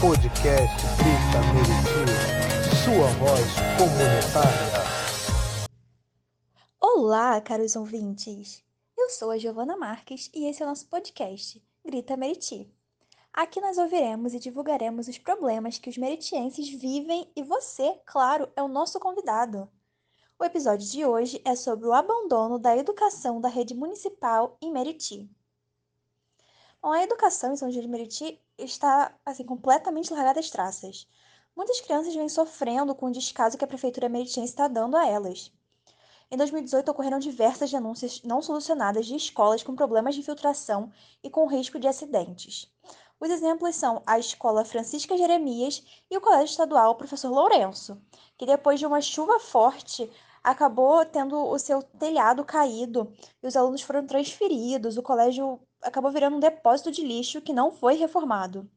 Podcast Grita Meriti, sua voz comunitária. Olá, caros ouvintes! Eu sou a Giovana Marques e esse é o nosso podcast Grita Meriti. Aqui nós ouviremos e divulgaremos os problemas que os meritienses vivem e você, claro, é o nosso convidado. O episódio de hoje é sobre o abandono da educação da rede municipal em Meriti. Bom, a educação em São João de Meriti está assim completamente largada às traças. Muitas crianças vêm sofrendo com o descaso que a prefeitura meritiense está dando a elas. Em 2018 ocorreram diversas denúncias não solucionadas de escolas com problemas de infiltração e com risco de acidentes. Os exemplos são a Escola Francisca Jeremias e o Colégio Estadual Professor Lourenço, que depois de uma chuva forte acabou tendo o seu telhado caído e os alunos foram transferidos. O colégio acabou virando um depósito de lixo que não foi reformado.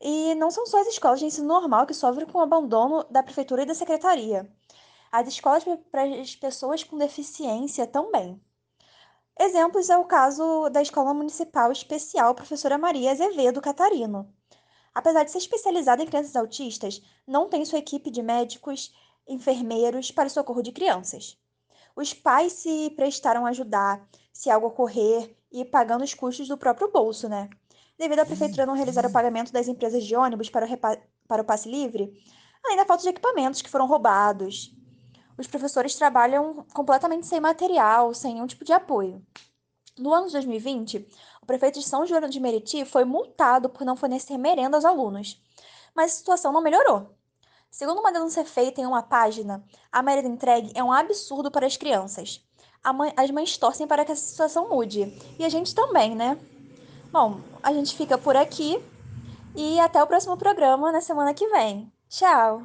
E não são só as escolas de ensino normal que sofrem com o abandono da prefeitura e da secretaria. As escolas para as pessoas com deficiência também. Exemplos é o caso da Escola Municipal Especial Professora Maria Azevedo Catarino. Apesar de ser especializada em crianças autistas, não tem sua equipe de médicos, enfermeiros para o socorro de crianças. Os pais se prestaram a ajudar se algo ocorrer e pagando os custos do próprio bolso, né? Devido à prefeitura não realizar o pagamento das empresas de ônibus para o, para o passe livre, além da falta de equipamentos que foram roubados. Os professores trabalham completamente sem material, sem nenhum tipo de apoio. No ano de 2020, o prefeito de São João de Meriti foi multado por não fornecer merenda aos alunos. Mas a situação não melhorou. Segundo uma denúncia feita em uma página, a merenda entregue é um absurdo para as crianças. Mãe, as mães torcem para que essa situação mude. E a gente também, né? Bom, a gente fica por aqui e até o próximo programa na semana que vem. Tchau!